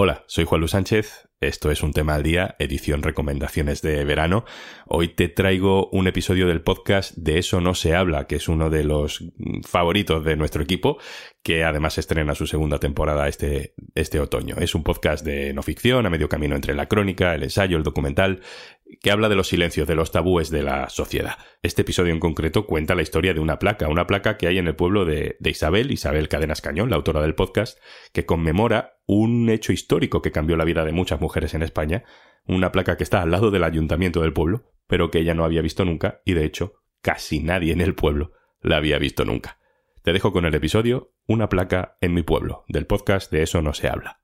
Hola, soy Juan Luis Sánchez. Esto es un tema al día, edición recomendaciones de verano. Hoy te traigo un episodio del podcast De eso no se habla, que es uno de los favoritos de nuestro equipo, que además estrena su segunda temporada este, este otoño. Es un podcast de no ficción, a medio camino entre la crónica, el ensayo, el documental, que habla de los silencios, de los tabúes de la sociedad. Este episodio en concreto cuenta la historia de una placa, una placa que hay en el pueblo de, Isabel, Isabel Cadenas Cañón, la autora del podcast, que conmemora un hecho histórico que cambió la vida de muchas mujeres en España, una placa que está al lado del ayuntamiento del pueblo, pero que ella no había visto nunca y de hecho casi nadie en el pueblo la había visto nunca. Te dejo con el episodio Una placa en mi pueblo, del podcast de Eso no se habla.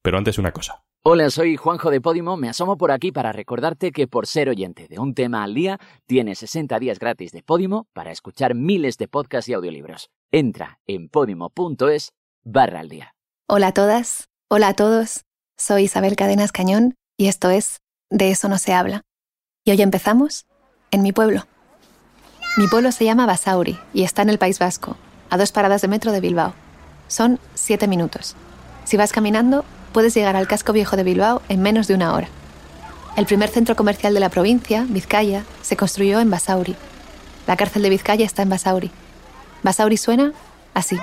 Pero antes una cosa. Hola, soy Juanjo de Podimo. Me asomo por aquí para recordarte que por ser oyente de un tema al día, tienes 60 días gratis de Podimo para escuchar miles de podcasts y audiolibros. Entra en podimo.es barra al día. Hola a todas, hola a todos. Soy Isabel Cadenas Cañón y esto es De eso no se habla. Y hoy empezamos en mi pueblo. Mi pueblo se llama Basauri y está en el País Vasco, a dos paradas de metro de Bilbao. Son siete minutos. Si vas caminando, puedes llegar al casco viejo de Bilbao en menos de una hora. El primer centro comercial de la provincia, Vizcaya, se construyó en Basauri. La cárcel de Vizcaya está en Basauri. Basauri suena así.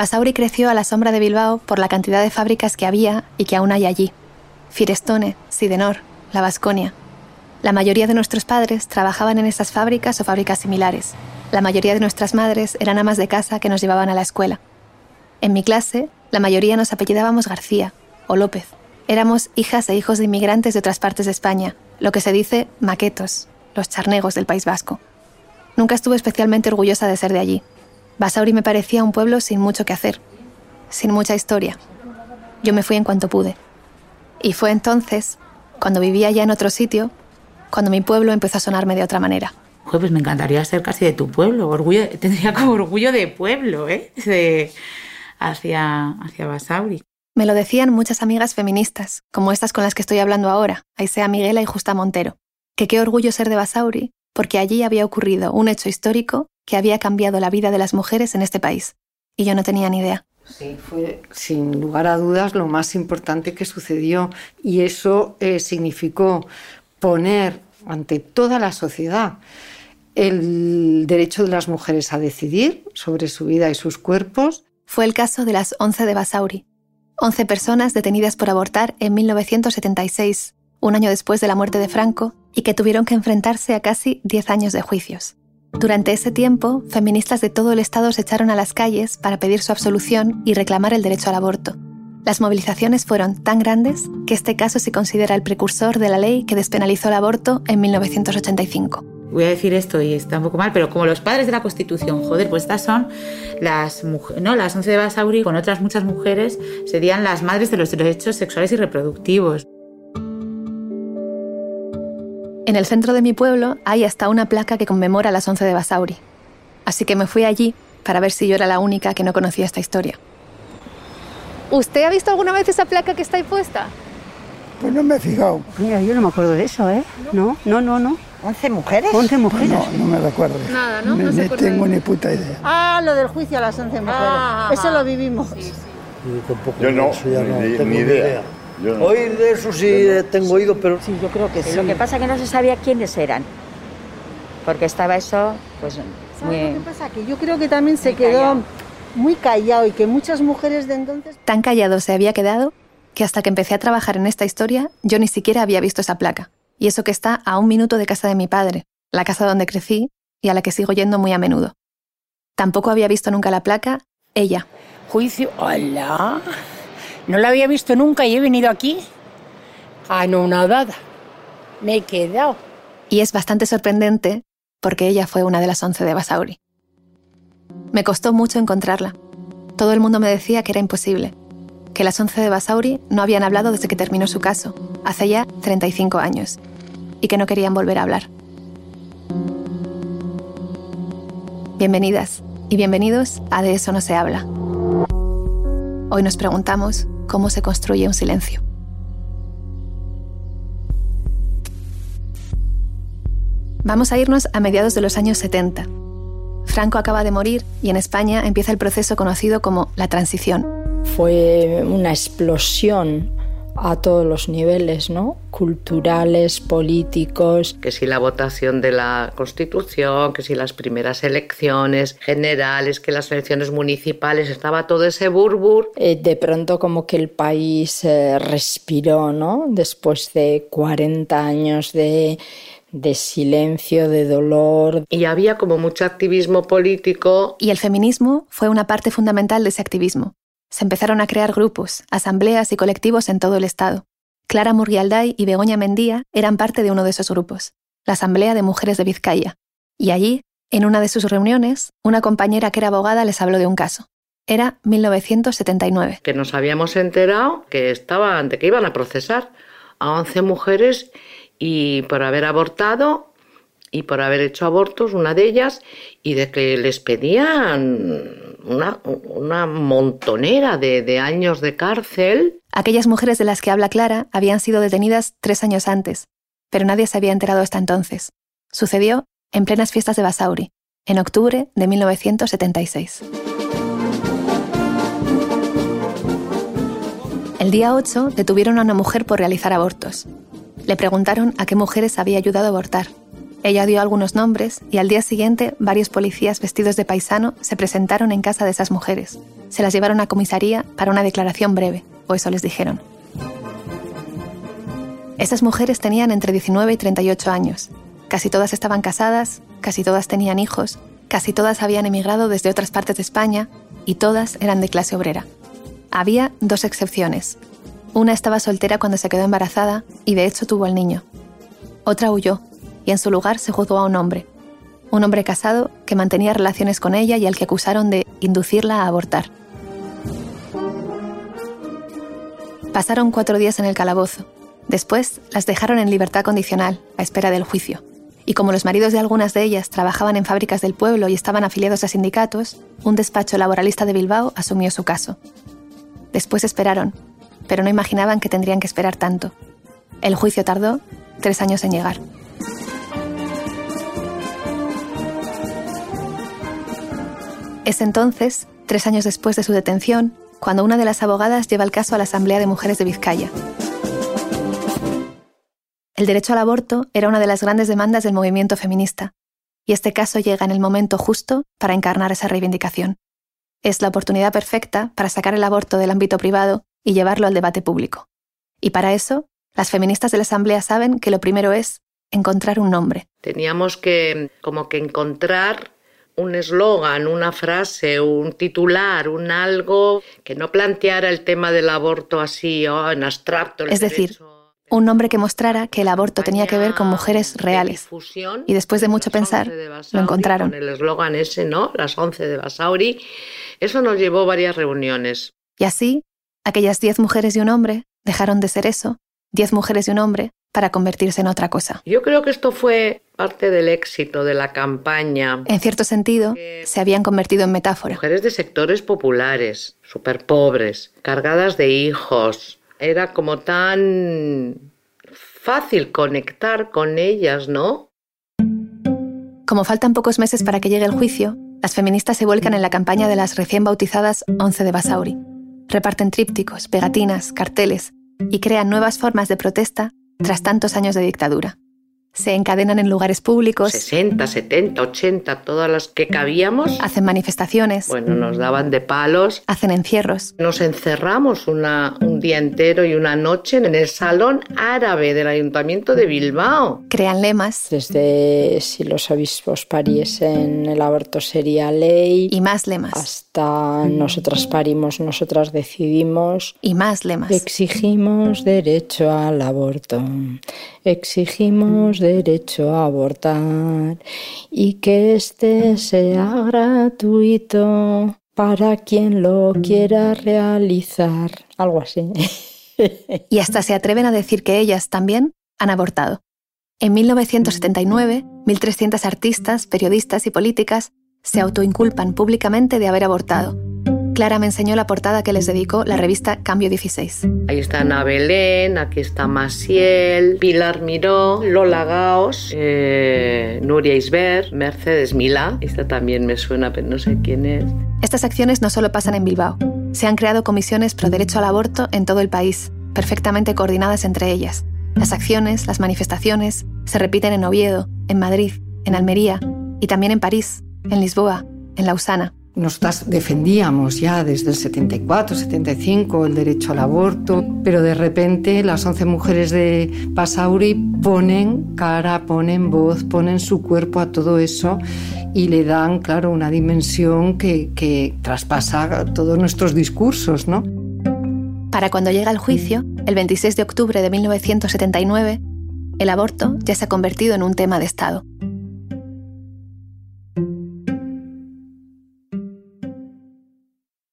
Basauri creció a la sombra de Bilbao por la cantidad de fábricas que había y que aún hay allí. Firestone, Sidenor, La Vasconia. La mayoría de nuestros padres trabajaban en esas fábricas o fábricas similares, la mayoría de nuestras madres eran amas de casa que nos llevaban a la escuela. En mi clase, la mayoría nos apellidábamos García o López. Éramos hijas e hijos de inmigrantes de otras partes de España, lo que se dice maquetos, los charnegos del País Vasco. Nunca estuve especialmente orgullosa de ser de allí. Basauri me parecía un pueblo sin mucho que hacer, sin mucha historia. Yo me fui en cuanto pude. Y fue entonces, cuando vivía ya en otro sitio, cuando mi pueblo empezó a sonarme de otra manera pues me encantaría ser casi de tu pueblo, orgullo, tendría como orgullo de pueblo, ¿eh? De, hacia, hacia Basauri. Me lo decían muchas amigas feministas, como estas con las que estoy hablando ahora, Aisea Miguela y Justa Montero, que qué orgullo ser de Basauri, porque allí había ocurrido un hecho histórico que había cambiado la vida de las mujeres en este país. Y yo no tenía ni idea. Sí, fue sin lugar a dudas lo más importante que sucedió y eso eh, significó poner ante toda la sociedad el derecho de las mujeres a decidir sobre su vida y sus cuerpos. Fue el caso de las 11 de Basauri, 11 personas detenidas por abortar en 1976, un año después de la muerte de Franco, y que tuvieron que enfrentarse a casi 10 años de juicios. Durante ese tiempo, feministas de todo el Estado se echaron a las calles para pedir su absolución y reclamar el derecho al aborto. Las movilizaciones fueron tan grandes que este caso se considera el precursor de la ley que despenalizó el aborto en 1985 voy a decir esto y está un poco mal, pero como los padres de la Constitución, joder, pues estas son las mujeres, ¿no? Las 11 de Basauri con otras muchas mujeres serían las madres de los derechos sexuales y reproductivos. En el centro de mi pueblo hay hasta una placa que conmemora las 11 de Basauri. Así que me fui allí para ver si yo era la única que no conocía esta historia. ¿Usted ha visto alguna vez esa placa que está ahí puesta? Pues no me he fijado. Mira, yo no me acuerdo de eso, ¿eh? No, no, no, no. ¿11 mujeres? 11 mujeres. No, no me recuerdo. Nada, ¿no? no, tengo ni puta idea. Ah, lo del juicio a las 11 mujeres. Ah, eso lo vivimos. Sí, yo no, ni, idea. Oír de eso sí tengo oído, pero... Sí, yo creo que sí. Lo que pasa es que no se sabía quiénes eran. Porque estaba eso, pues... Muy... lo que pasa? Que yo creo que también se quedó muy callado y que muchas mujeres de entonces... Tan callado se había quedado que hasta que empecé a trabajar en esta historia yo ni siquiera había visto esa placa. Y eso que está a un minuto de casa de mi padre, la casa donde crecí y a la que sigo yendo muy a menudo. Tampoco había visto nunca la placa, ella. Juicio, hola. No la había visto nunca y he venido aquí anonadada. Me he quedado. Y es bastante sorprendente porque ella fue una de las once de Basauri. Me costó mucho encontrarla. Todo el mundo me decía que era imposible, que las 11 de Basauri no habían hablado desde que terminó su caso, hace ya 35 años, y que no querían volver a hablar. Bienvenidas y bienvenidos a De eso no se habla. Hoy nos preguntamos cómo se construye un silencio. Vamos a irnos a mediados de los años 70. Franco acaba de morir y en España empieza el proceso conocido como la transición. Fue una explosión a todos los niveles, ¿no? Culturales, políticos. Que si la votación de la Constitución, que si las primeras elecciones generales, que las elecciones municipales, estaba todo ese burbur. Eh, de pronto como que el país eh, respiró, ¿no? Después de 40 años de de silencio, de dolor. Y había como mucho activismo político. Y el feminismo fue una parte fundamental de ese activismo. Se empezaron a crear grupos, asambleas y colectivos en todo el Estado. Clara Murrialday y Begoña Mendía eran parte de uno de esos grupos, la Asamblea de Mujeres de Vizcaya. Y allí, en una de sus reuniones, una compañera que era abogada les habló de un caso. Era 1979. Que nos habíamos enterado que estaban, de que iban a procesar a 11 mujeres y por haber abortado y por haber hecho abortos, una de ellas, y de que les pedían una, montonera de, de, años de cárcel. Aquellas mujeres de las que habla Clara habían sido detenidas tres años antes, pero nadie se había enterado hasta entonces. Sucedió en plenas fiestas de Basauri, en octubre de 1976. El día 8 detuvieron a una mujer por realizar abortos. Le preguntaron a qué mujeres había ayudado a abortar ella dio algunos nombres y al día siguiente varios policías vestidos de paisano se presentaron en casa de esas mujeres. Se las llevaron a comisaría para una declaración breve, o eso les dijeron. Esas mujeres tenían entre 19 y 38 años. Casi todas estaban casadas, casi todas tenían hijos, casi todas habían emigrado desde otras partes de España y todas eran de clase obrera. Había dos excepciones. Una estaba soltera cuando se quedó embarazada y de hecho tuvo al niño. Otra huyó en su lugar se juzgó a un hombre, un hombre casado que mantenía relaciones con ella y al que acusaron de inducirla a abortar. Pasaron cuatro días en el calabozo. Después las dejaron en libertad condicional, a espera del juicio. Y como los maridos de algunas de ellas trabajaban en fábricas del pueblo y estaban afiliados a sindicatos, un despacho laboralista de Bilbao asumió su caso. Después esperaron, pero no imaginaban que tendrían que esperar tanto. El juicio tardó tres años en llegar. Es entonces, tres años después de su detención, cuando una de las abogadas lleva el caso a la Asamblea de Mujeres de Vizcaya. El derecho al aborto era una de las grandes demandas del movimiento feminista, y este caso llega en el momento justo para encarnar esa reivindicación. Es la oportunidad perfecta para sacar el aborto del ámbito privado y llevarlo al debate público. Y para eso, las feministas de la Asamblea saben que lo primero es encontrar un nombre. Teníamos que como que encontrar un eslogan, una frase, un titular, un algo que no planteara el tema del aborto así oh, en abstracto. Es decir, un nombre que mostrara que el aborto tenía que ver con mujeres reales. Y después de mucho pensar, lo encontraron. el eslogan ese, ¿no? Las 11 de Basauri. Eso nos llevó varias reuniones. Y así, aquellas 10 mujeres y un hombre dejaron de ser eso, 10 mujeres y un hombre, para convertirse en otra cosa. Yo creo que esto fue parte del éxito de la campaña. En cierto sentido, se habían convertido en metáfora. Mujeres de sectores populares, súper pobres, cargadas de hijos. Era como tan fácil conectar con ellas, ¿no? Como faltan pocos meses para que llegue el juicio, las feministas se vuelcan en la campaña de las recién bautizadas 11 de Basauri. Reparten trípticos, pegatinas, carteles y crean nuevas formas de protesta tras tantos años de dictadura. Se encadenan en lugares públicos. 60, 70, 80, todas las que cabíamos. Hacen manifestaciones. Bueno, nos daban de palos. Hacen encierros. Nos encerramos una, un día entero y una noche en el salón árabe del Ayuntamiento de Bilbao. Crean lemas. Desde si los obispos pariesen, el aborto sería ley. Y más lemas. Hasta nosotras parimos, nosotras decidimos. Y más lemas. Exigimos derecho al aborto. Exigimos derecho a abortar y que este sea gratuito para quien lo quiera realizar. Algo así. y hasta se atreven a decir que ellas también han abortado. En 1979, 1.300 artistas, periodistas y políticas se autoinculpan públicamente de haber abortado. Clara me enseñó la portada que les dedicó la revista Cambio 16. Ahí está Ana Belén, aquí está Maciel, Pilar Miró, Lola Gaos, eh, Nuria Isber, Mercedes Milá. Esta también me suena, pero no sé quién es. Estas acciones no solo pasan en Bilbao. Se han creado comisiones pro derecho al aborto en todo el país, perfectamente coordinadas entre ellas. Las acciones, las manifestaciones, se repiten en Oviedo, en Madrid, en Almería y también en París, en Lisboa, en Lausana. Nosotras defendíamos ya desde el 74, 75 el derecho al aborto, pero de repente las 11 mujeres de Pasauri ponen cara, ponen voz, ponen su cuerpo a todo eso y le dan, claro, una dimensión que, que traspasa todos nuestros discursos, ¿no? Para cuando llega el juicio, el 26 de octubre de 1979, el aborto ya se ha convertido en un tema de Estado.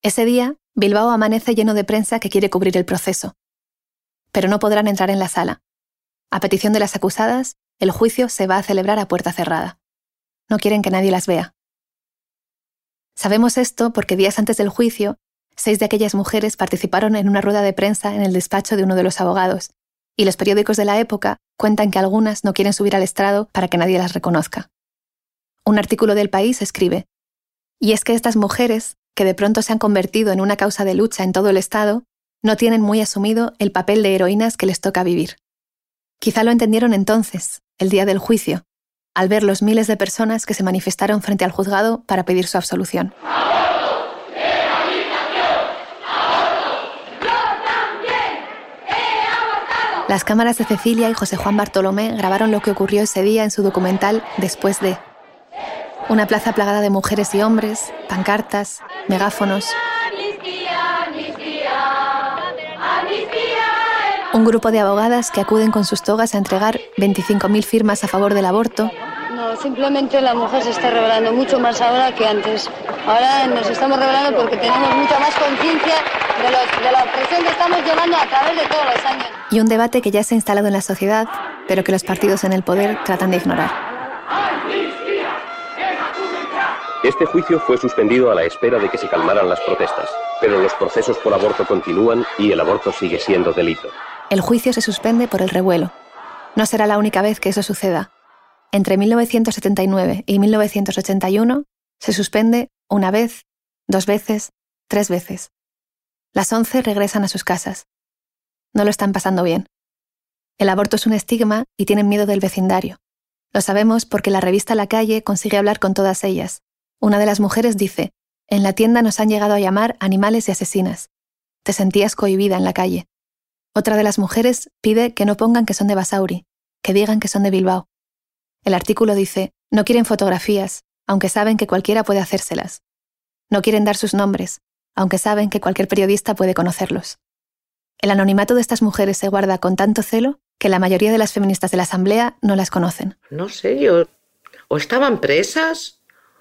Ese día, Bilbao amanece lleno de prensa que quiere cubrir el proceso. Pero no podrán entrar en la sala. A petición de las acusadas, el juicio se va a celebrar a puerta cerrada. No quieren que nadie las vea. Sabemos esto porque días antes del juicio, seis de aquellas mujeres participaron en una rueda de prensa en el despacho de uno de los abogados, y los periódicos de la época cuentan que algunas no quieren subir al estrado para que nadie las reconozca. Un artículo del país escribe, y es que estas mujeres que de pronto se han convertido en una causa de lucha en todo el Estado, no tienen muy asumido el papel de heroínas que les toca vivir. Quizá lo entendieron entonces, el día del juicio, al ver los miles de personas que se manifestaron frente al juzgado para pedir su absolución. Las cámaras de Cecilia y José Juan Bartolomé grabaron lo que ocurrió ese día en su documental Después de, una plaza plagada de mujeres y hombres, pancartas, megáfonos. Un grupo de abogadas que acuden con sus togas a entregar 25.000 firmas a favor del aborto. No, simplemente la mujer se está revelando mucho más ahora que antes. Ahora nos estamos revelando porque tenemos mucha más conciencia de, de la opresión que estamos llevando a través de todos los años. Y un debate que ya se ha instalado en la sociedad, pero que los partidos en el poder tratan de ignorar. Este juicio fue suspendido a la espera de que se calmaran las protestas, pero los procesos por aborto continúan y el aborto sigue siendo delito. El juicio se suspende por el revuelo. No será la única vez que eso suceda. Entre 1979 y 1981 se suspende una vez, dos veces, tres veces. Las once regresan a sus casas. No lo están pasando bien. El aborto es un estigma y tienen miedo del vecindario. Lo sabemos porque la revista La Calle consigue hablar con todas ellas, una de las mujeres dice, en la tienda nos han llegado a llamar animales y asesinas. Te sentías cohibida en la calle. Otra de las mujeres pide que no pongan que son de Basauri, que digan que son de Bilbao. El artículo dice, no quieren fotografías, aunque saben que cualquiera puede hacérselas. No quieren dar sus nombres, aunque saben que cualquier periodista puede conocerlos. El anonimato de estas mujeres se guarda con tanto celo que la mayoría de las feministas de la Asamblea no las conocen. No sé, yo... ¿O estaban presas?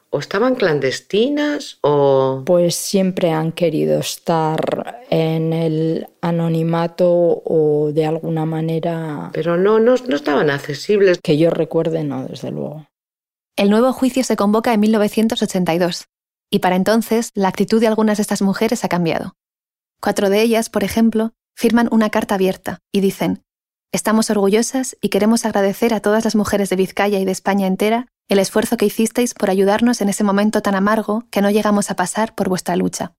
¿O estaban clandestinas o...? Pues siempre han querido estar en el anonimato o de alguna manera... Pero no, no, no estaban accesibles. Que yo recuerde, no, desde luego. El nuevo juicio se convoca en 1982 y para entonces la actitud de algunas de estas mujeres ha cambiado. Cuatro de ellas, por ejemplo, firman una carta abierta y dicen, Estamos orgullosas y queremos agradecer a todas las mujeres de Vizcaya y de España entera el esfuerzo que hicisteis por ayudarnos en ese momento tan amargo que no llegamos a pasar por vuestra lucha.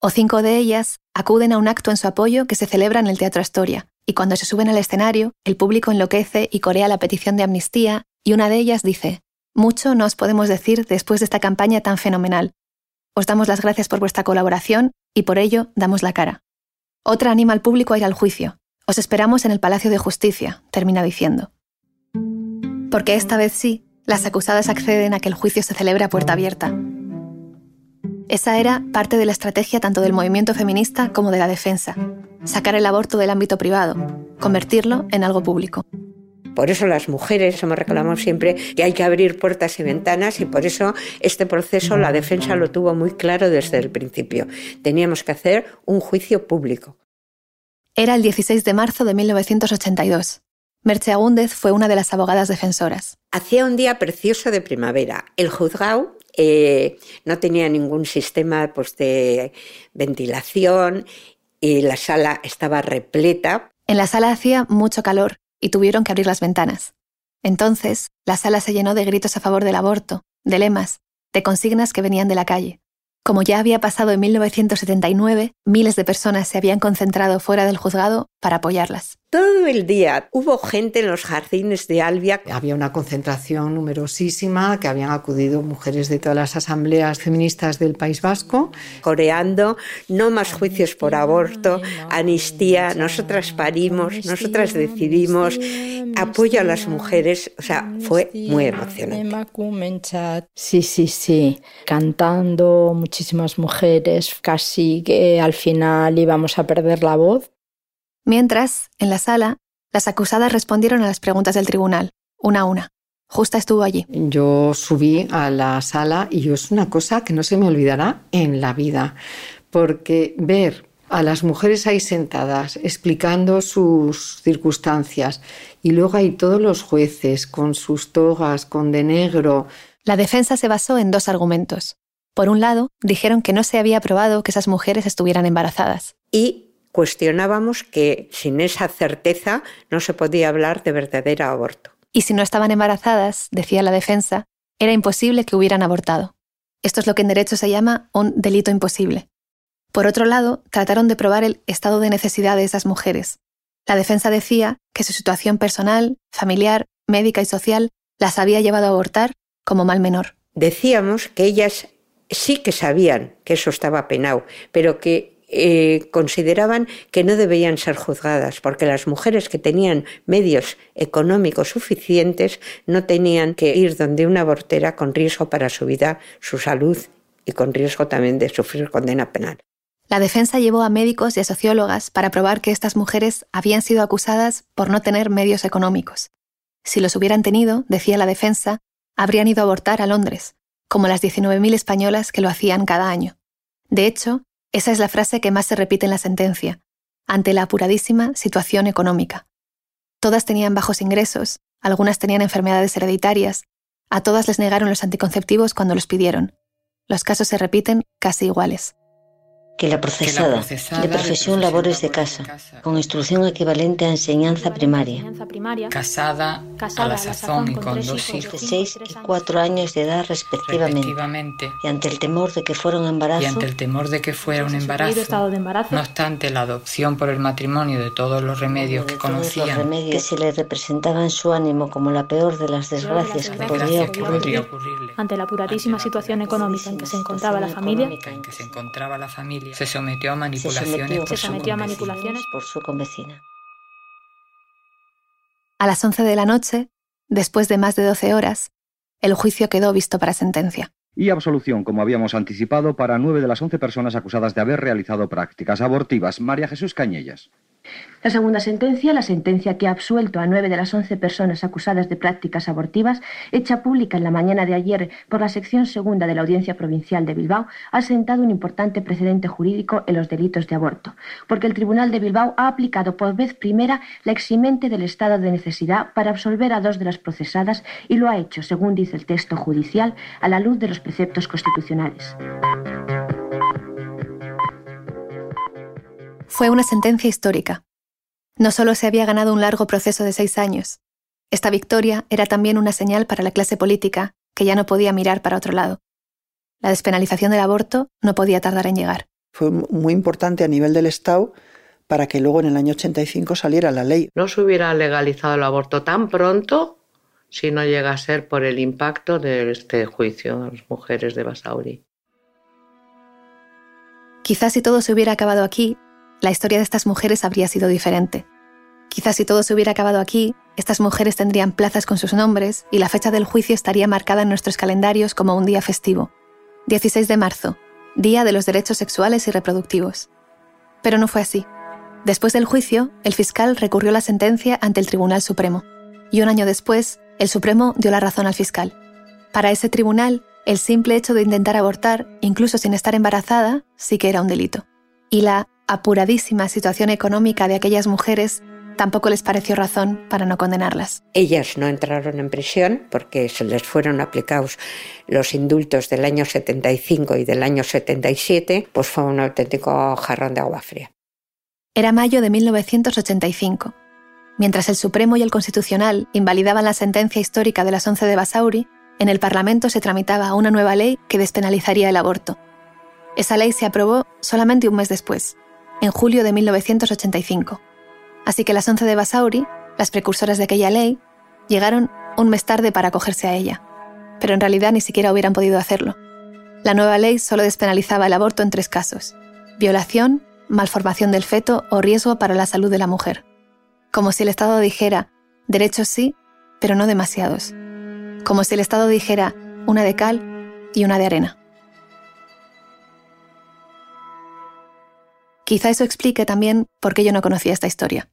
O cinco de ellas acuden a un acto en su apoyo que se celebra en el Teatro Astoria, y cuando se suben al escenario, el público enloquece y corea la petición de amnistía, y una de ellas dice, Mucho no os podemos decir después de esta campaña tan fenomenal. Os damos las gracias por vuestra colaboración y por ello damos la cara. Otra anima al público a ir al juicio. Os esperamos en el Palacio de Justicia, termina diciendo. Porque esta vez sí, las acusadas acceden a que el juicio se celebre a puerta abierta. Esa era parte de la estrategia tanto del movimiento feminista como de la defensa, sacar el aborto del ámbito privado, convertirlo en algo público. Por eso las mujeres hemos reclamado siempre que hay que abrir puertas y ventanas y por eso este proceso la defensa lo tuvo muy claro desde el principio. Teníamos que hacer un juicio público. Era el 16 de marzo de 1982. Merche Agúndez fue una de las abogadas defensoras. Hacía un día precioso de primavera. El juzgado eh, no tenía ningún sistema pues, de ventilación y la sala estaba repleta. En la sala hacía mucho calor y tuvieron que abrir las ventanas. Entonces, la sala se llenó de gritos a favor del aborto, de lemas, de consignas que venían de la calle. Como ya había pasado en 1979, miles de personas se habían concentrado fuera del juzgado para apoyarlas. Todo el día hubo gente en los jardines de Albia. Había una concentración numerosísima, que habían acudido mujeres de todas las asambleas feministas del País Vasco. Coreando, no más juicios por aborto, amnistía, nosotras parimos, nosotras decidimos, apoyo a las mujeres. O sea, fue muy emocionante. Sí, sí, sí. Cantando, muchísimas mujeres, casi que al final íbamos a perder la voz. Mientras, en la sala, las acusadas respondieron a las preguntas del tribunal, una a una. Justa estuvo allí. Yo subí a la sala y es una cosa que no se me olvidará en la vida, porque ver a las mujeres ahí sentadas explicando sus circunstancias y luego hay todos los jueces con sus togas, con de negro. La defensa se basó en dos argumentos. Por un lado, dijeron que no se había probado que esas mujeres estuvieran embarazadas. Y cuestionábamos que sin esa certeza no se podía hablar de verdadero aborto. Y si no estaban embarazadas, decía la defensa, era imposible que hubieran abortado. Esto es lo que en derecho se llama un delito imposible. Por otro lado, trataron de probar el estado de necesidad de esas mujeres. La defensa decía que su situación personal, familiar, médica y social las había llevado a abortar como mal menor. Decíamos que ellas sí que sabían que eso estaba penado, pero que eh, consideraban que no debían ser juzgadas, porque las mujeres que tenían medios económicos suficientes no tenían que ir donde una abortera con riesgo para su vida, su salud y con riesgo también de sufrir condena penal. La defensa llevó a médicos y a sociólogas para probar que estas mujeres habían sido acusadas por no tener medios económicos. Si los hubieran tenido, decía la defensa, habrían ido a abortar a Londres, como las 19.000 españolas que lo hacían cada año. De hecho, esa es la frase que más se repite en la sentencia, ante la apuradísima situación económica. Todas tenían bajos ingresos, algunas tenían enfermedades hereditarias, a todas les negaron los anticonceptivos cuando los pidieron. Los casos se repiten casi iguales que la procesada, de profesión labores de casa, con instrucción equivalente a enseñanza primaria, casada, a la sazón y con dos hijos de 6 y 4 años. de edad respectivamente, y ante el temor de que fuera un embarazo, y ante el temor de que fuera un embarazo, no obstante la adopción por el matrimonio de todos los remedios que conocían, remedios que se le representaba en su ánimo como la peor de las desgracias que podría ocurrirle, ante la apuradísima situación económica en que se encontraba la familia, en que se sometió a manipulaciones, por, su a manipulaciones por su convecina. A las 11 de la noche, después de más de 12 horas, el juicio quedó visto para sentencia. Y absolución, como habíamos anticipado, para nueve de las once personas acusadas de haber realizado prácticas abortivas. María Jesús Cañellas. La segunda sentencia, la sentencia que ha absuelto a nueve de las once personas acusadas de prácticas abortivas, hecha pública en la mañana de ayer por la sección segunda de la Audiencia Provincial de Bilbao, ha sentado un importante precedente jurídico en los delitos de aborto, porque el Tribunal de Bilbao ha aplicado por vez primera la eximente del estado de necesidad para absolver a dos de las procesadas y lo ha hecho, según dice el texto judicial, a la luz de los preceptos constitucionales. Fue una sentencia histórica. No solo se había ganado un largo proceso de seis años, esta victoria era también una señal para la clase política que ya no podía mirar para otro lado. La despenalización del aborto no podía tardar en llegar. Fue muy importante a nivel del Estado para que luego en el año 85 saliera la ley. No se hubiera legalizado el aborto tan pronto si no llega a ser por el impacto de este juicio a las mujeres de Basauri. Quizás si todo se hubiera acabado aquí, la historia de estas mujeres habría sido diferente. Quizás si todo se hubiera acabado aquí, estas mujeres tendrían plazas con sus nombres y la fecha del juicio estaría marcada en nuestros calendarios como un día festivo. 16 de marzo, Día de los Derechos Sexuales y Reproductivos. Pero no fue así. Después del juicio, el fiscal recurrió la sentencia ante el Tribunal Supremo. Y un año después, el Supremo dio la razón al fiscal. Para ese tribunal, el simple hecho de intentar abortar, incluso sin estar embarazada, sí que era un delito. Y la apuradísima situación económica de aquellas mujeres tampoco les pareció razón para no condenarlas. Ellas no entraron en prisión porque se les fueron aplicados los indultos del año 75 y del año 77, pues fue un auténtico jarrón de agua fría. Era mayo de 1985. Mientras el Supremo y el Constitucional invalidaban la sentencia histórica de las 11 de Basauri, en el Parlamento se tramitaba una nueva ley que despenalizaría el aborto. Esa ley se aprobó solamente un mes después, en julio de 1985. Así que las 11 de Basauri, las precursoras de aquella ley, llegaron un mes tarde para acogerse a ella. Pero en realidad ni siquiera hubieran podido hacerlo. La nueva ley solo despenalizaba el aborto en tres casos. Violación, malformación del feto o riesgo para la salud de la mujer. Como si el Estado dijera, derechos sí, pero no demasiados. Como si el Estado dijera, una de cal y una de arena. Quizá eso explique también por qué yo no conocía esta historia.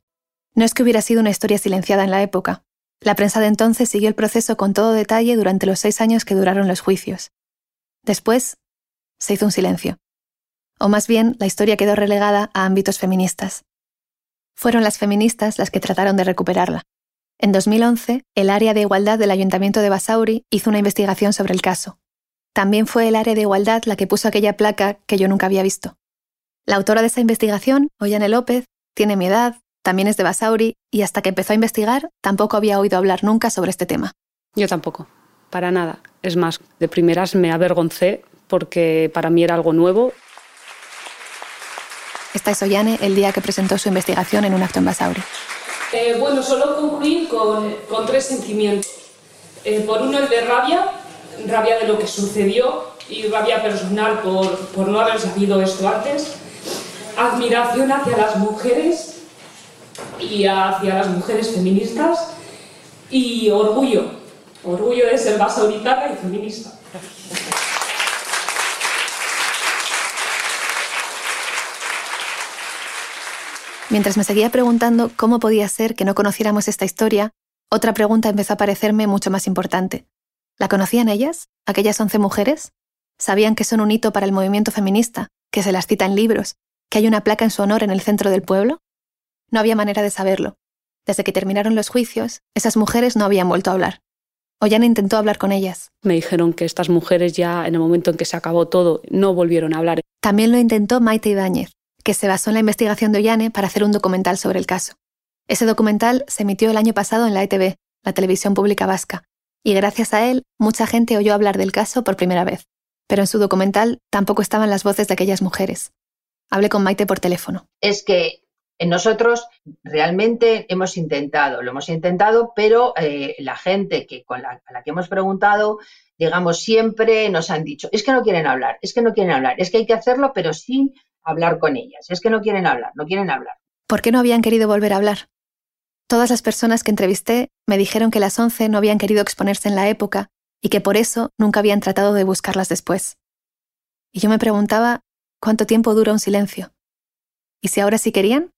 No es que hubiera sido una historia silenciada en la época. La prensa de entonces siguió el proceso con todo detalle durante los seis años que duraron los juicios. Después, se hizo un silencio. O más bien, la historia quedó relegada a ámbitos feministas. Fueron las feministas las que trataron de recuperarla. En 2011, el área de igualdad del Ayuntamiento de Basauri hizo una investigación sobre el caso. También fue el área de igualdad la que puso aquella placa que yo nunca había visto. La autora de esa investigación, Ollane López, tiene mi edad, también es de Basauri y hasta que empezó a investigar tampoco había oído hablar nunca sobre este tema. Yo tampoco, para nada. Es más, de primeras me avergoncé porque para mí era algo nuevo. Esta es Ollane el día que presentó su investigación en un acto en Basauri. Eh, bueno, solo concluir con, con tres sentimientos. Eh, por uno el de rabia, rabia de lo que sucedió y rabia personal por, por no haber sabido esto antes admiración hacia las mujeres y hacia las mujeres feministas y orgullo, orgullo de ser basauritarra y feminista. Mientras me seguía preguntando cómo podía ser que no conociéramos esta historia, otra pregunta empezó a parecerme mucho más importante. ¿La conocían ellas? ¿Aquellas once mujeres? ¿Sabían que son un hito para el movimiento feminista? ¿Que se las cita en libros? Que hay una placa en su honor en el centro del pueblo? No había manera de saberlo. Desde que terminaron los juicios, esas mujeres no habían vuelto a hablar. Ollane intentó hablar con ellas. Me dijeron que estas mujeres ya en el momento en que se acabó todo no volvieron a hablar. También lo intentó Maite Ibáñez, que se basó en la investigación de Ollane para hacer un documental sobre el caso. Ese documental se emitió el año pasado en la ETV, la televisión pública vasca, y gracias a él mucha gente oyó hablar del caso por primera vez. Pero en su documental tampoco estaban las voces de aquellas mujeres. Hablé con Maite por teléfono. Es que nosotros realmente hemos intentado, lo hemos intentado, pero eh, la gente que con la, a la que hemos preguntado, digamos, siempre nos han dicho, es que no quieren hablar, es que no quieren hablar, es que hay que hacerlo, pero sin hablar con ellas, es que no quieren hablar, no quieren hablar. ¿Por qué no habían querido volver a hablar? Todas las personas que entrevisté me dijeron que las once no habían querido exponerse en la época y que por eso nunca habían tratado de buscarlas después. Y yo me preguntaba ¿Cuánto tiempo dura un silencio? ¿Y si ahora sí querían?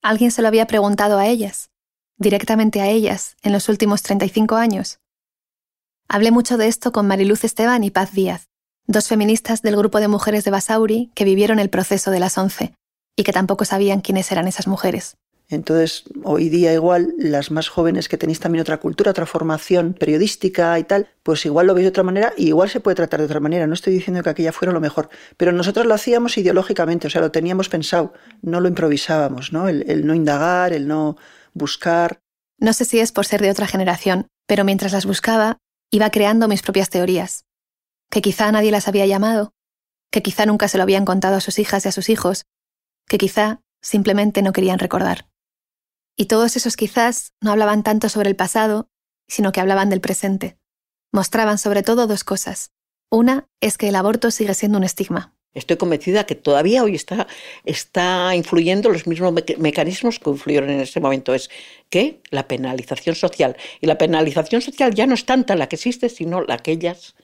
¿Alguien se lo había preguntado a ellas? ¿Directamente a ellas en los últimos 35 años? Hablé mucho de esto con Mariluz Esteban y Paz Díaz, dos feministas del grupo de mujeres de Basauri que vivieron el proceso de las once y que tampoco sabían quiénes eran esas mujeres. Entonces, hoy día igual, las más jóvenes que tenéis también otra cultura, otra formación periodística y tal, pues igual lo veis de otra manera y igual se puede tratar de otra manera. No estoy diciendo que aquella fuera lo mejor, pero nosotros lo hacíamos ideológicamente, o sea, lo teníamos pensado, no lo improvisábamos, ¿no? El, el no indagar, el no buscar. No sé si es por ser de otra generación, pero mientras las buscaba, iba creando mis propias teorías. Que quizá nadie las había llamado, que quizá nunca se lo habían contado a sus hijas y a sus hijos, que quizá simplemente no querían recordar. Y todos esos quizás no hablaban tanto sobre el pasado, sino que hablaban del presente. Mostraban sobre todo dos cosas. Una es que el aborto sigue siendo un estigma. Estoy convencida que todavía hoy está, está influyendo los mismos mecanismos que influyeron en ese momento. Es que la penalización social. Y la penalización social ya no es tanta la que existe, sino la que ellas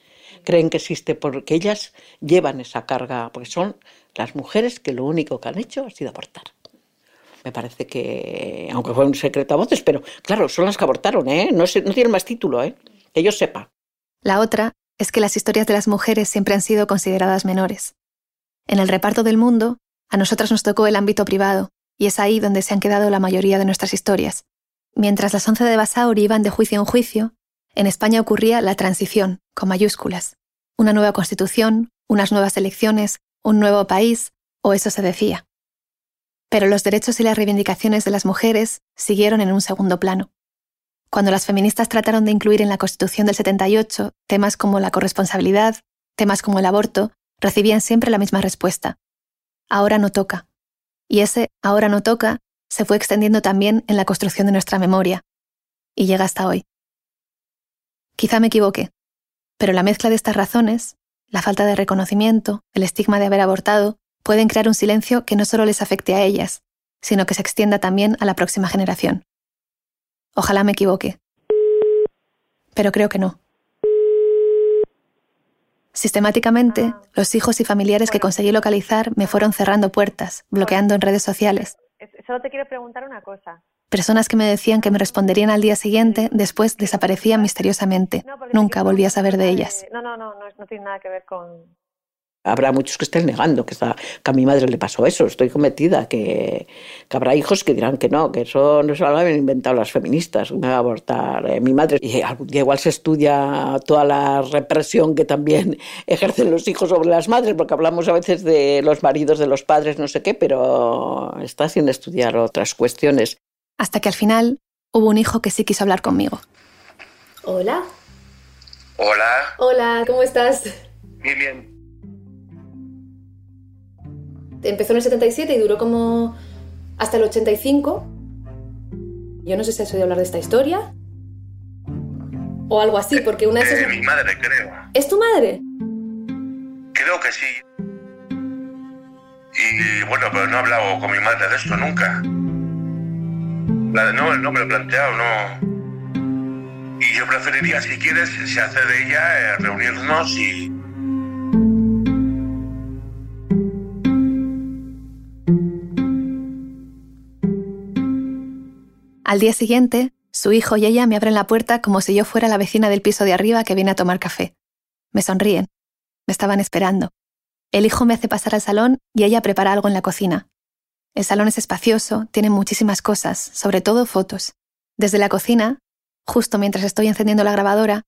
creen que existe, porque ellas llevan esa carga, porque son las mujeres que lo único que han hecho ha sido abortar me parece que, aunque fue un secreto a voces, pero claro, son las que abortaron, ¿eh? No, tienen más título, ¿eh? Que yo sepa. La otra es que las historias de las mujeres siempre han sido consideradas menores. En el reparto del mundo, a nosotras nos tocó el ámbito privado y es ahí donde se han quedado la mayoría de nuestras historias. Mientras las once de Basauri iban de juicio en juicio, en España ocurría la transición, con mayúsculas. Una nueva constitución, unas nuevas elecciones, un nuevo país, o eso se decía. Pero los derechos y las reivindicaciones de las mujeres siguieron en un segundo plano. Cuando las feministas trataron de incluir en la Constitución del 78 temas como la corresponsabilidad, temas como el aborto, recibían siempre la misma respuesta. Ahora no toca. Y ese ahora no toca se fue extendiendo también en la construcción de nuestra memoria. Y llega hasta hoy. Quizá me equivoque, pero la mezcla de estas razones, la falta de reconocimiento, el estigma de haber abortado, pueden crear un silencio que no solo les afecte a ellas, sino que se extienda también a la próxima generación. Ojalá me equivoque. Pero creo que no. Sistemáticamente, los hijos y familiares que conseguí localizar me fueron cerrando puertas, bloqueando en redes sociales. Solo te quiero preguntar una cosa. Personas que me decían que me responderían al día siguiente, después desaparecían misteriosamente. Nunca volví a saber de ellas. No, no, no, no, tiene nada que ver con, Habrá muchos que estén negando que, está, que a mi madre le pasó eso, estoy cometida, que, que habrá hijos que dirán que no, que eso no se lo habían inventado las feministas, me va a abortar eh, mi madre. Y algún día igual se estudia toda la represión que también ejercen los hijos sobre las madres, porque hablamos a veces de los maridos de los padres, no sé qué, pero está sin estudiar otras cuestiones. Hasta que al final hubo un hijo que sí quiso hablar conmigo. Hola. Hola. Hola, ¿cómo estás? Bien, bien. Empezó en el 77 y duró como hasta el 85. Yo no sé si has oído hablar de esta historia. O algo así, porque una de esas... mi madre, creo. ¿Es tu madre? Creo que sí. Y bueno, pero no he hablado con mi madre de esto nunca. La no, no me lo he planteado, no. Y yo preferiría, si quieres, si hace de ella, eh, reunirnos y, Al día siguiente, su hijo y ella me abren la puerta como si yo fuera la vecina del piso de arriba que viene a tomar café. Me sonríen. Me estaban esperando. El hijo me hace pasar al salón y ella prepara algo en la cocina. El salón es espacioso, tiene muchísimas cosas, sobre todo fotos. Desde la cocina, justo mientras estoy encendiendo la grabadora,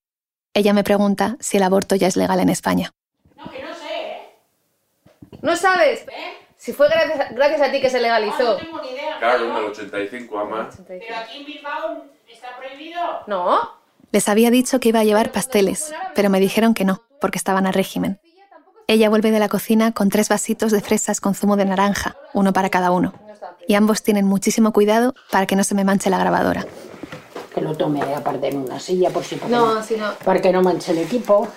ella me pregunta si el aborto ya es legal en España. No, que no sé, ¿eh? ¿No sabes? ¿Eh? Si fue gracias, a ti que se legalizó. no tengo ni idea. Claro, en el 85, ama. Pero aquí en Bilbao está prohibido. No. Les había dicho que iba a llevar pasteles, pero me dijeron que no, porque estaban a régimen. Ella vuelve de la cocina con tres vasitos de fresas con zumo de naranja, uno para cada uno. Y ambos tienen muchísimo cuidado para que no se me manche la grabadora. Que lo tome aparte en una silla por si no, si no. Para que no manche el equipo.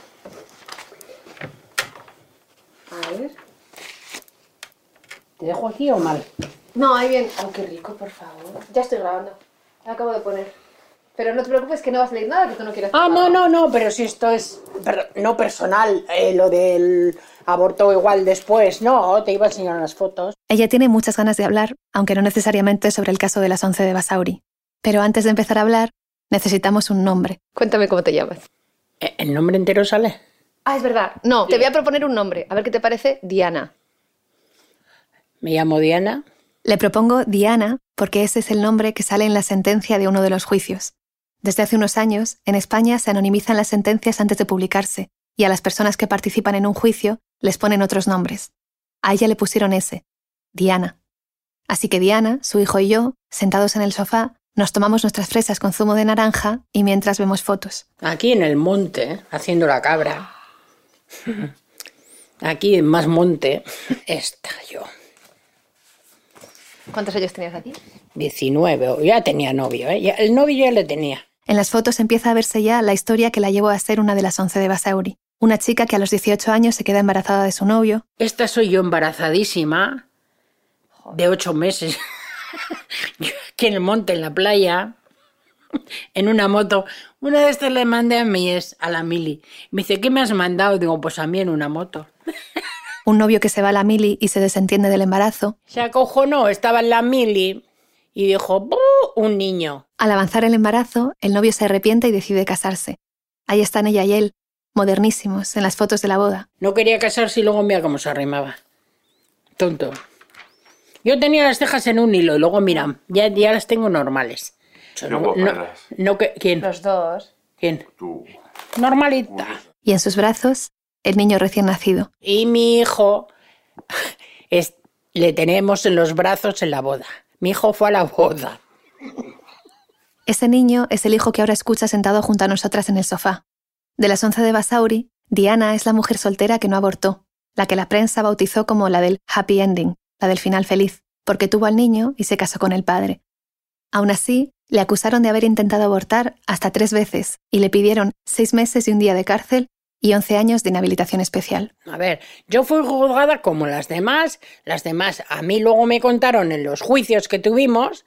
A ver. ¿Te dejo aquí o mal? No, ahí bien. Oh, qué rico, por favor. Ya estoy grabando. acabo de poner. Pero no te preocupes que no va a salir nada que tú no quieras. Ah, no, no, no, pero si esto es no personal, eh, lo del aborto igual después, no, te iba a enseñar unas fotos. Ella tiene muchas ganas de hablar, aunque no necesariamente sobre el caso de las 11 de Basauri. Pero antes de empezar a hablar, necesitamos un nombre. Cuéntame cómo te llamas. Eh, ¿El nombre entero sale? Ah, es verdad. No, te voy a proponer un nombre. A ver qué te parece. Diana. Me llamo Diana. Le propongo Diana porque ese es el nombre que sale en la sentencia de uno de los juicios. Desde hace unos años, en España se anonimizan las sentencias antes de publicarse, y a las personas que participan en un juicio les ponen otros nombres. A ella le pusieron ese, Diana. Así que Diana, su hijo y yo, sentados en el sofá, nos tomamos nuestras fresas con zumo de naranja y mientras vemos fotos. Aquí en el monte, haciendo la cabra. Aquí en más monte está yo. ¿Cuántos años tenías aquí? 19, ya tenía novio, ¿eh? el novio ya le tenía. En las fotos empieza a verse ya la historia que la llevó a ser una de las 11 de Basauri. Una chica que a los 18 años se queda embarazada de su novio. Esta soy yo embarazadísima, de 8 meses, aquí en el monte, en la playa, en una moto. Una de estas le mandé a mí, es a la Mili. Me dice, ¿qué me has mandado? Digo, pues a mí en una moto. un novio que se va a la mili y se desentiende del embarazo. Se acojonó, estaba en la mili y dijo, un niño. Al avanzar el embarazo, el novio se arrepiente y decide casarse. Ahí están ella y él, modernísimos, en las fotos de la boda. No quería casarse y luego mira cómo se arrimaba. Tonto. Yo tenía las cejas en un hilo y luego, mira, ya, ya las tengo normales. No, no, ¿Quién? Los dos. ¿Quién? Tú. Normalita. Y en sus brazos, el niño recién nacido. Y mi hijo es, le tenemos en los brazos en la boda. Mi hijo fue a la boda. Ese niño es el hijo que ahora escucha sentado junto a nosotras en el sofá. De las once de Basauri, Diana es la mujer soltera que no abortó, la que la prensa bautizó como la del happy ending, la del final feliz, porque tuvo al niño y se casó con el padre. Aún así, le acusaron de haber intentado abortar hasta tres veces y le pidieron seis meses y un día de cárcel y once años de inhabilitación especial. A ver, yo fui juzgada como las demás, las demás a mí luego me contaron en los juicios que tuvimos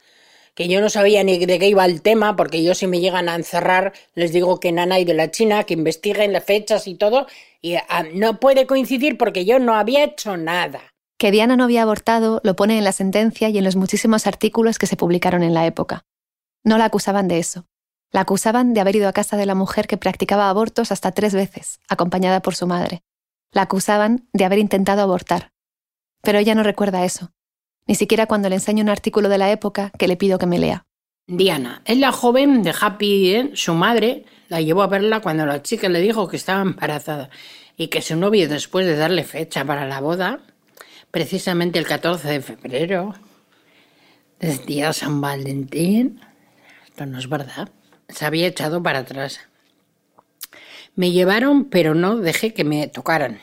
que yo no sabía ni de qué iba el tema, porque yo si me llegan a encerrar les digo que Nana y de la China, que investiguen las fechas y todo, y ah, no puede coincidir porque yo no había hecho nada. Que Diana no había abortado lo pone en la sentencia y en los muchísimos artículos que se publicaron en la época. No la acusaban de eso. La acusaban de haber ido a casa de la mujer que practicaba abortos hasta tres veces, acompañada por su madre. La acusaban de haber intentado abortar. Pero ella no recuerda eso, ni siquiera cuando le enseño un artículo de la época que le pido que me lea. Diana es la joven de Happy End, su madre la llevó a verla cuando la chica le dijo que estaba embarazada y que su novio, después de darle fecha para la boda, precisamente el 14 de febrero, día San Valentín, esto no es verdad, se había echado para atrás. Me llevaron, pero no dejé que me tocaran.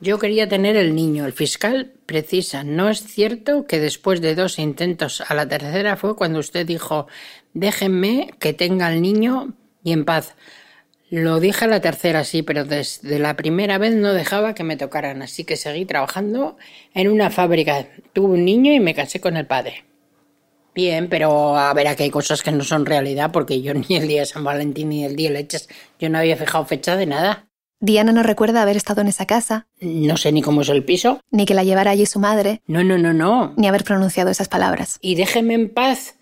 Yo quería tener el niño. El fiscal precisa. No es cierto que después de dos intentos a la tercera fue cuando usted dijo déjenme que tenga el niño y en paz. Lo dije a la tercera, sí, pero desde la primera vez no dejaba que me tocaran, así que seguí trabajando en una fábrica. Tuve un niño y me casé con el padre. Bien, pero a ver, aquí hay cosas que no son realidad, porque yo ni el día de San Valentín ni el día de leches, yo no había fijado fecha de nada. Diana no recuerda haber estado en esa casa. No sé ni cómo es el piso. Ni que la llevara allí su madre. No, no, no, no. Ni haber pronunciado esas palabras. Y déjeme en paz.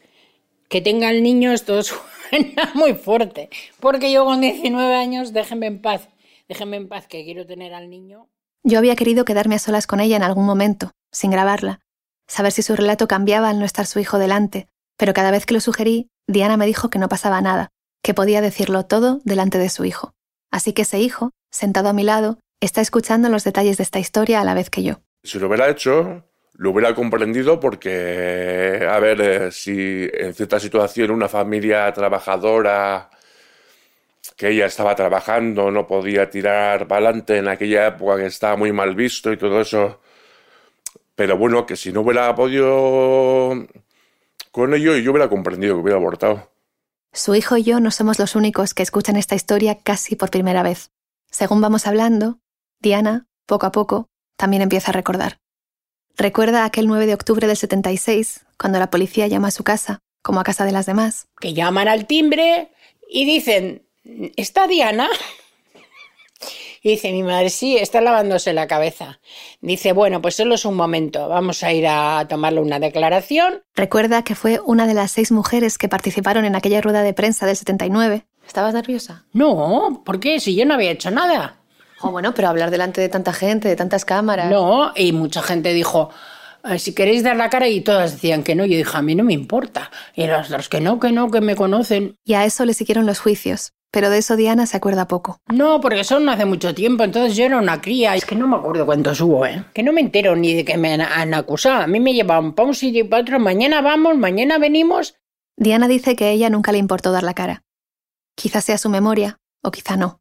Que tenga el niño, esto suena muy fuerte. Porque yo con 19 años, déjeme en paz. Déjeme en paz que quiero tener al niño. Yo había querido quedarme a solas con ella en algún momento, sin grabarla, saber si su relato cambiaba al no estar su hijo delante, pero cada vez que lo sugerí, Diana me dijo que no pasaba nada, que podía decirlo todo delante de su hijo. Así que ese hijo, sentado a mi lado, está escuchando los detalles de esta historia a la vez que yo. Si lo hubiera hecho, lo hubiera comprendido porque, a ver, eh, si en cierta situación una familia trabajadora que ella estaba trabajando no podía tirar para adelante en aquella época que estaba muy mal visto y todo eso, pero bueno, que si no hubiera podido con ello, yo hubiera comprendido que hubiera abortado. Su hijo y yo no somos los únicos que escuchan esta historia casi por primera vez. Según vamos hablando, Diana, poco a poco, también empieza a recordar. Recuerda aquel 9 de octubre del 76, cuando la policía llama a su casa, como a casa de las demás. Que llaman al timbre y dicen, ¿está Diana? Y dice mi madre, sí, está lavándose la cabeza. Dice, bueno, pues solo es un momento, vamos a ir a tomarle una declaración. Recuerda que fue una de las seis mujeres que participaron en aquella rueda de prensa del 79. ¿Estabas nerviosa? No, ¿por qué? Si yo no había hecho nada. Oh, bueno, pero hablar delante de tanta gente, de tantas cámaras. No, y mucha gente dijo, eh, si queréis dar la cara, y todas decían que no. Yo dije, a mí no me importa. Y los, los que no, que no, que me conocen. Y a eso le siguieron los juicios. Pero de eso Diana se acuerda poco. No, porque eso no hace mucho tiempo, entonces yo era una cría. Es que no me acuerdo cuántos hubo, ¿eh? Que no me entero ni de que me han acusado. A mí me llevaban para un sitio y para otro. Mañana vamos, mañana venimos. Diana dice que a ella nunca le importó dar la cara. Quizá sea su memoria, o quizá no.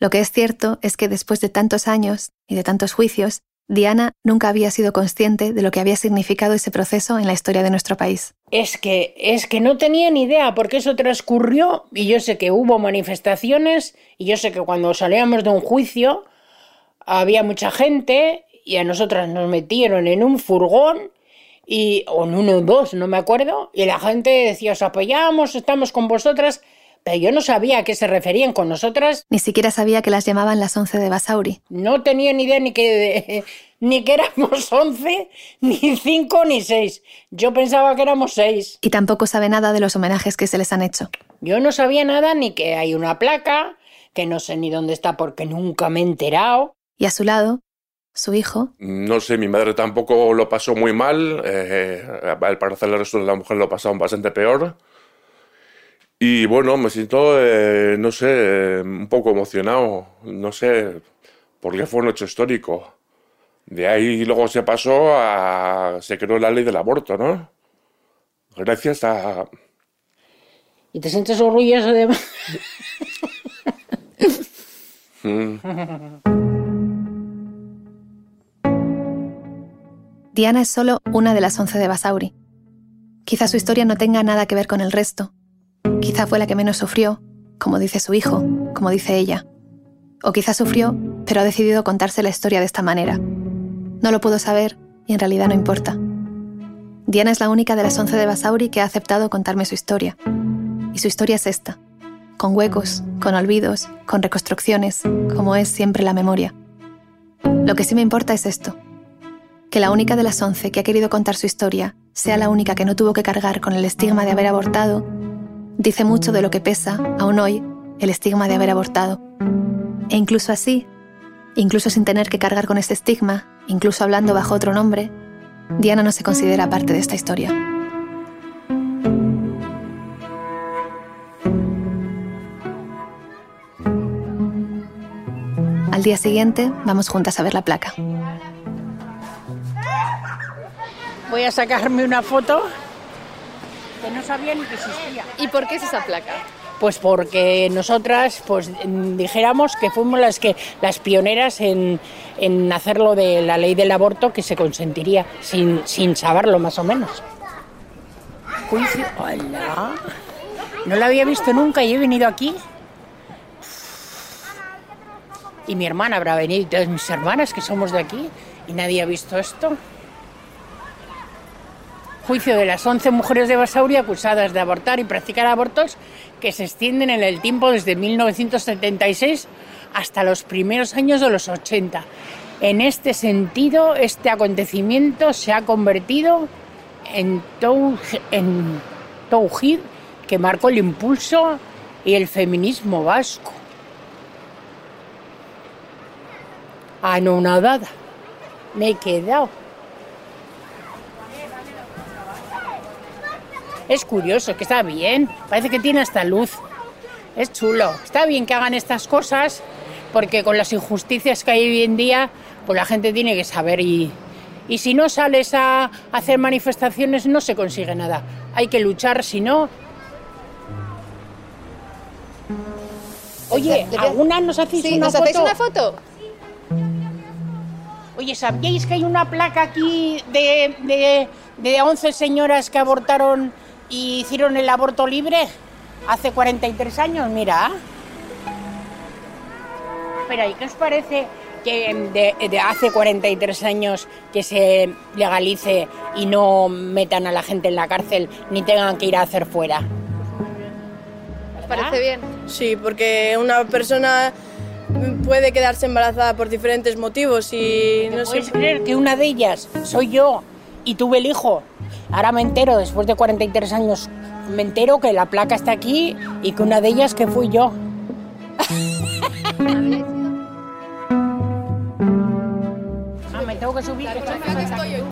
Lo que es cierto es que después de tantos años y de tantos juicios, Diana nunca había sido consciente de lo que había significado ese proceso en la historia de nuestro país. Es que es que no tenía ni idea porque eso transcurrió y yo sé que hubo manifestaciones y yo sé que cuando salíamos de un juicio había mucha gente y a nosotras nos metieron en un furgón y o en uno o dos, no me acuerdo, y la gente decía, "Os apoyamos, estamos con vosotras." Pero yo no sabía a qué se referían con nosotras. Ni siquiera sabía que las llamaban las once de Basauri. No tenía ni idea ni que, ni que éramos once, ni cinco, ni seis. Yo pensaba que éramos seis. Y tampoco sabe nada de los homenajes que se les han hecho. Yo no sabía nada ni que hay una placa, que no sé ni dónde está porque nunca me he enterado. Y a su lado, su hijo. No sé, mi madre tampoco lo pasó muy mal. Eh, al parecer el resto de la mujer lo pasaron bastante peor. Y bueno, me siento, eh, no sé, un poco emocionado. No sé, porque fue un hecho histórico. De ahí luego se pasó a... se creó la ley del aborto, ¿no? Gracias a... ¿Y te sientes orgulloso de...? Mm. Diana es solo una de las once de Basauri. Quizá su historia no tenga nada que ver con el resto. Quizá fue la que menos sufrió, como dice su hijo, como dice ella. O quizá sufrió, pero ha decidido contarse la historia de esta manera. No lo puedo saber y en realidad no importa. Diana es la única de las once de Basauri que ha aceptado contarme su historia. Y su historia es esta, con huecos, con olvidos, con reconstrucciones, como es siempre la memoria. Lo que sí me importa es esto, que la única de las once que ha querido contar su historia sea la única que no tuvo que cargar con el estigma de haber abortado, dice mucho de lo que pesa, aún hoy, el estigma de haber abortado. E incluso así, incluso sin tener que cargar con ese estigma, incluso hablando bajo otro nombre, Diana no se considera parte de esta historia. Al día siguiente vamos juntas a ver la placa. Voy a sacarme una foto que no sabía ni que existía. ¿Y por qué es esa placa? Pues porque nosotras pues dijéramos que fuimos las que las pioneras en, en hacerlo de la ley del aborto que se consentiría sin, sin saberlo más o menos. Hola. No la había visto nunca y he venido aquí. Y mi hermana habrá venido, y todas mis hermanas que somos de aquí, y nadie ha visto esto. Juicio de las 11 mujeres de Basauri acusadas de abortar y practicar abortos que se extienden en el tiempo desde 1976 hasta los primeros años de los 80. En este sentido, este acontecimiento se ha convertido en, Tauhid que marcó el impulso y el feminismo vasco. Anonadada. Me he quedado. Es curioso, que está bien. Parece que tiene hasta luz. Es chulo. Está bien que hagan estas cosas porque con las injusticias que hay hoy en día, pues la gente tiene que saber y, y si no sales a hacer manifestaciones no se consigue nada. Hay que luchar, si no... Oye, ¿alguna nos hacéis Sí, una ¿nos foto? hacéis una foto? Oye, ¿sabíais que hay una placa aquí de, de, de 11 señoras que abortaron y hicieron el aborto libre hace 43 años? Mira. Espera, ¿y qué os parece que de, de hace 43 años que se legalice y no metan a la gente en la cárcel ni tengan que ir a hacer fuera? ¿Os parece bien? Sí, porque una persona puede quedarse embarazada por diferentes motivos y no sé. ¿Puedes creer que una de ellas soy yo y tuve el hijo? Ahora me entero, después de 43 años, me entero que la placa está aquí y que una de ellas que fui yo. Ah, me tengo que subir. Que estoy ¿Eh?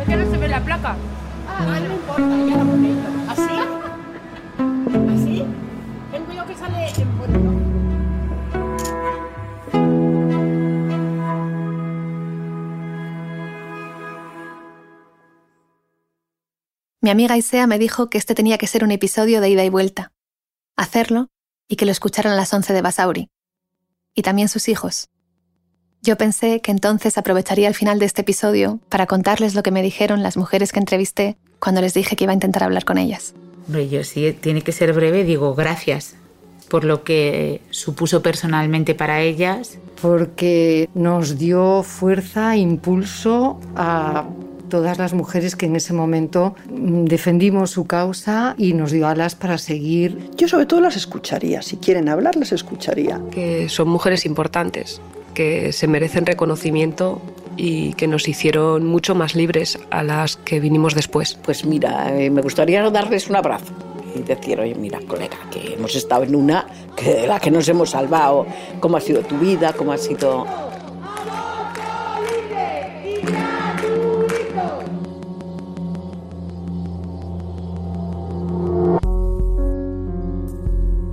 ¿Es que no se ve la placa? Ah, no importa, ya la pone. ¿Así? ¿Así? Tengo yo que sale en fondo. Mi amiga Isea me dijo que este tenía que ser un episodio de ida y vuelta. Hacerlo y que lo escucharan las once de Basauri. Y también sus hijos. Yo pensé que entonces aprovecharía el final de este episodio para contarles lo que me dijeron las mujeres que entrevisté cuando les dije que iba a intentar hablar con ellas. Hombre, yo si tiene que ser breve, digo gracias por lo que supuso personalmente para ellas. Porque nos dio fuerza, impulso a todas las mujeres que en ese momento mm, defendimos su causa y nos dio alas para seguir. Yo sobre todo las escucharía, si quieren hablar las escucharía. Que son mujeres importantes, que se merecen reconocimiento y que nos hicieron mucho más libres a las que vinimos después. Pues mira, eh, me gustaría darles un abrazo y decir, oye, mira, colega, que hemos estado en una que de la que nos hemos salvado, cómo ha sido tu vida, cómo ha sido...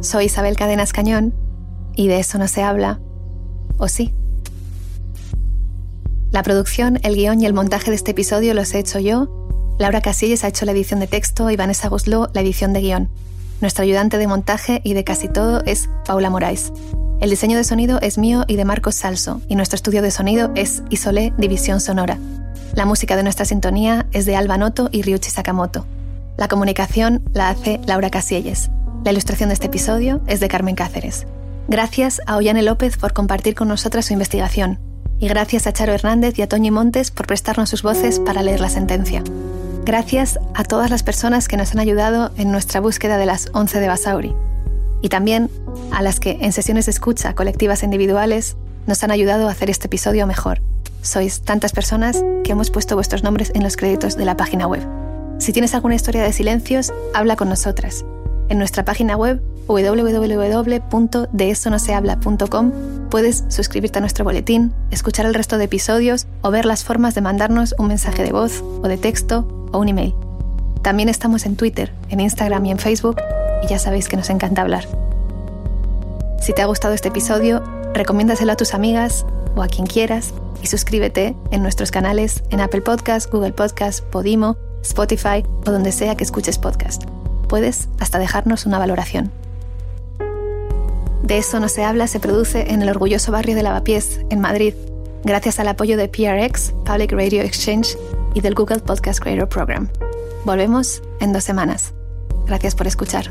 Soy Isabel Cadenas Cañón y de eso no se habla, ¿o sí? La producción, el guion y el montaje de este episodio los he hecho yo. Laura Casillas ha hecho la edición de texto y Vanessa Guslo la edición de guion. Nuestra ayudante de montaje y de casi todo es Paula Moraes. El diseño de sonido es mío y de Marcos Salso, y nuestro estudio de sonido es Isolé División Sonora. La música de nuestra sintonía es de Alba Noto y Ryuichi Sakamoto. La comunicación la hace Laura Casielles. La ilustración de este episodio es de Carmen Cáceres. Gracias a Ollane López por compartir con nosotras su investigación. Y gracias a Charo Hernández y a Toñi Montes por prestarnos sus voces para leer la sentencia. Gracias a todas las personas que nos han ayudado en nuestra búsqueda de las 11 de Basauri. Y también a las que en sesiones de escucha colectivas e individuales nos han ayudado a hacer este episodio mejor. Sois tantas personas que hemos puesto vuestros nombres en los créditos de la página web. Si tienes alguna historia de silencios, habla con nosotras. En nuestra página web www.deesonosehabla.com puedes suscribirte a nuestro boletín, escuchar el resto de episodios o ver las formas de mandarnos un mensaje de voz o de texto o un email. También estamos en Twitter, en Instagram y en Facebook y ya sabéis que nos encanta hablar. Si te ha gustado este episodio, recomiéndaselo a tus amigas o a quien quieras y suscríbete en nuestros canales en Apple Podcast, Google Podcast, Podimo, Spotify o donde sea que escuches podcast. Puedes hasta dejarnos una valoración. De eso no se habla se produce en el orgulloso barrio de Lavapiés, en Madrid, gracias al apoyo de PRX, Public Radio Exchange y del Google Podcast Creator Program. Volvemos en dos semanas. Gracias por escuchar.